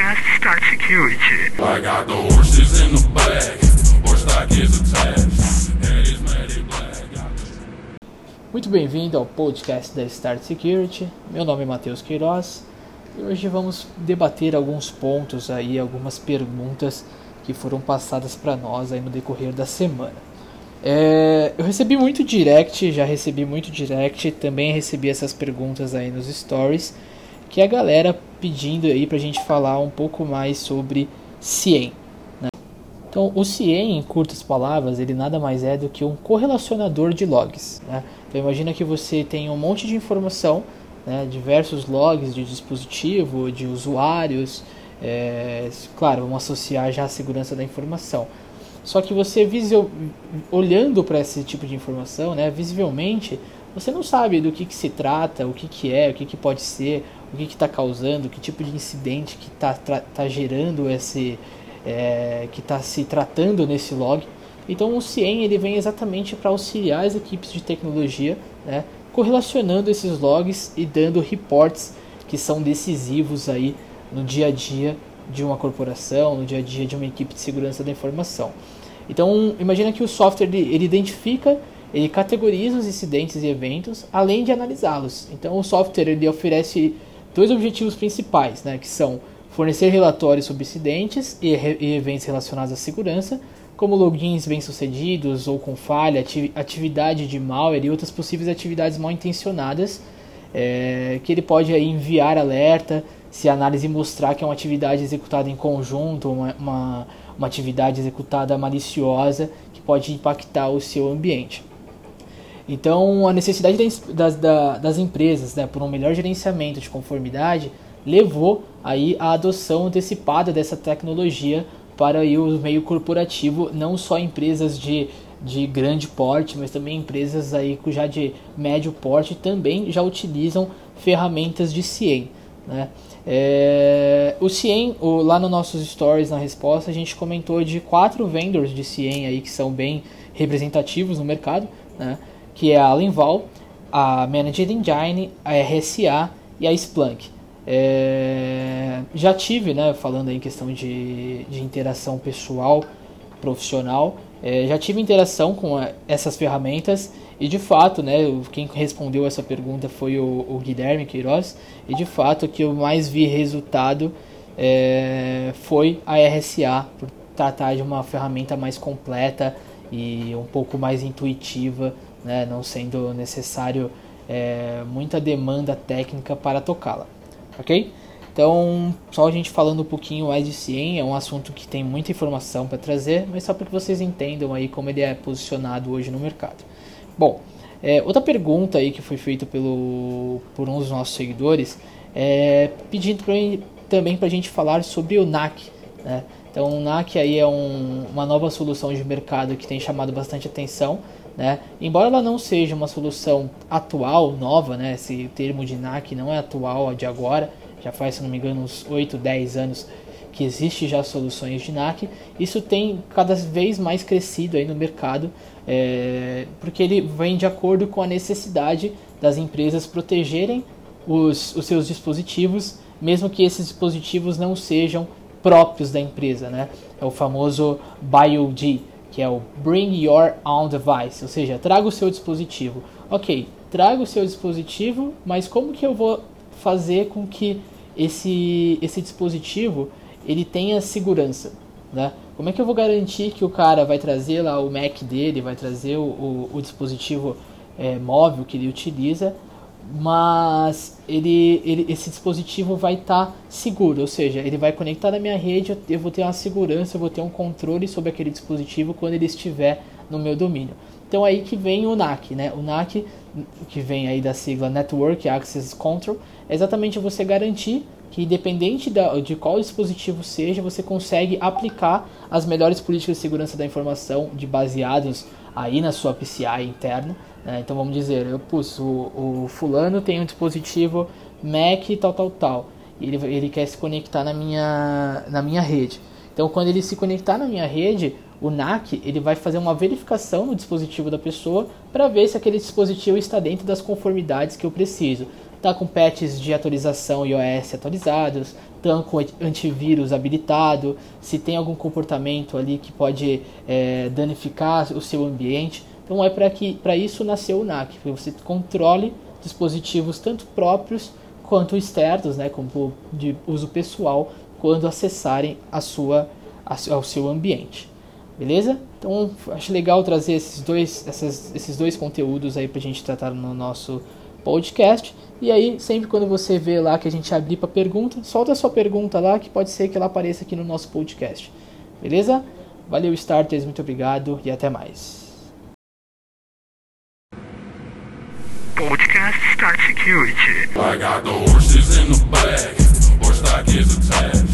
podcast Start Security. I got the horses in the back, horse stock is attached, and it's matted black. Got the- Muito bem-vindo ao podcast da Start Security. Meu nome é Matheus Queiroz e hoje vamos debater alguns pontos aí, algumas perguntas que foram passadas para nós aí no decorrer da semana. É, eu recebi muito direct, já recebi muito direct, também recebi essas perguntas aí nos stories, que a galera pedindo aí pra gente falar um pouco mais sobre CIEM. né? Então, o CIEM, em curtas palavras, ele nada mais é do que um correlacionador de logs. Né? Então, imagina que você tem um monte de informação, né, diversos logs de dispositivo, de usuários, é, claro, vamos associar já a segurança da informação. Só que você, visio- olhando para esse tipo de informação, né, visivelmente, você não sabe do que, que se trata, o que, que é, o que, que pode ser, o que está causando, que tipo de incidente que está tá gerando esse, é, que está se tratando nesse log. Então o CIEM ele vem exatamente para auxiliar as equipes de tecnologia, né, correlacionando esses logs e dando reports que são decisivos aí no dia a dia de uma corporação, no dia a dia de uma equipe de segurança da informação. Então imagina que o software ele, ele identifica, ele categoriza os incidentes e eventos, além de analisá-los. Então o software ele oferece dois objetivos principais, né, que são fornecer relatórios sobre incidentes e, e eventos relacionados à segurança, como logins bem-sucedidos ou com falha, ati- atividade de malware e outras possíveis atividades mal intencionadas, é, que ele pode aí, enviar alerta se a análise mostrar que é uma atividade executada em conjunto, uma, uma, uma atividade executada maliciosa que pode impactar o seu ambiente. Então, a necessidade das, das, da- das empresas né, por um melhor gerenciamento de conformidade levou aí à adoção antecipada dessa tecnologia para aí, o meio corporativo, não só empresas de, de grande porte, mas também empresas aí já de médio porte também já utilizam ferramentas de CIEM. Né? É, o CIEM, o- lá nos nossos stories na resposta, a gente comentou de quatro vendors de CIEM aí que são bem representativos no mercado, né? Que é a Alenval, a Managed Engine, a RSA e a Splunk. É, já tive, né, falando em questão de, de interação pessoal, profissional, é, já tive interação com a- essas ferramentas e de fato, né, quem respondeu essa pergunta foi o, o Guilherme Queiroz e de fato o que eu mais vi resultado é, foi a RSA por tratar de uma ferramenta mais completa e um pouco mais intuitiva, né, não sendo necessário é, muita demanda técnica para tocá-la, ok? Então, só a gente falando um pouquinho mais de CIEM, é um assunto que tem muita informação para trazer, mas só para que vocês entendam aí como ele é posicionado hoje no mercado. Bom, é, outra pergunta aí que foi feita pelo, por um dos nossos seguidores é pedindo pra, também para a gente falar sobre o NAC. Né? Então, o NAC aí é um, uma nova solução de mercado que tem chamado bastante atenção. Né? Embora ela não seja uma solução atual, nova, né? esse termo de NAC não é atual de agora, já faz, se não me engano, uns 8, 10 anos que existe já soluções de NAC, isso tem cada vez mais crescido aí no mercado, é, porque ele vem de acordo com a necessidade das empresas protegerem os, os seus dispositivos, mesmo que esses dispositivos não sejam próprios da empresa, né? É o famoso BioD, que é o Bring Your Own Device, ou seja, traga o seu dispositivo. Ok, traga o seu dispositivo, mas como que eu vou fazer com que esse, esse dispositivo ele tenha segurança, né? Como é que eu vou garantir que o cara vai trazer lá o Mac dele, vai trazer o, o, o dispositivo é, móvel que ele utiliza, mas ele, ele esse dispositivo vai estar seguro, ou seja, ele vai conectar na minha rede, eu, vou ter uma segurança, eu vou ter um controle sobre aquele dispositivo quando ele estiver no meu domínio. Então aí que vem o NAC, né? O NAC, que vem aí da sigla Network Access Control, é exatamente você garantir que independente de qual dispositivo seja, você consegue aplicar as melhores políticas de segurança da informação de baseados aí na sua PCI interna. né? Então vamos dizer, eu pus, o, o fulano tem um dispositivo Mac tal, tal, tal. E ele, ele quer se conectar na minha, na minha rede. Então quando ele se conectar na minha rede, o NAC ele vai fazer uma verificação no dispositivo da pessoa para ver se aquele dispositivo está dentro das conformidades que eu preciso. Tá com patches de atualização iOS atualizados, estão com antivírus habilitado, se tem algum comportamento ali que pode é, danificar o seu ambiente. Então é para isso nasceu o NAC, para você controle dispositivos tanto próprios quanto externos, né, como de uso pessoal, quando acessarem a sua, ao seu ambiente. Beleza? Então acho legal trazer esses dois, essas, esses dois conteúdos aí para a gente tratar no nosso podcast. E aí, sempre quando você vê lá que a gente abrir para pergunta, solta a sua pergunta lá, que pode ser que ela apareça aqui no nosso podcast. Beleza? Valeu, starters, muito obrigado e até mais. Podcast Start Security. I got the horses in the back, horse stock is attached.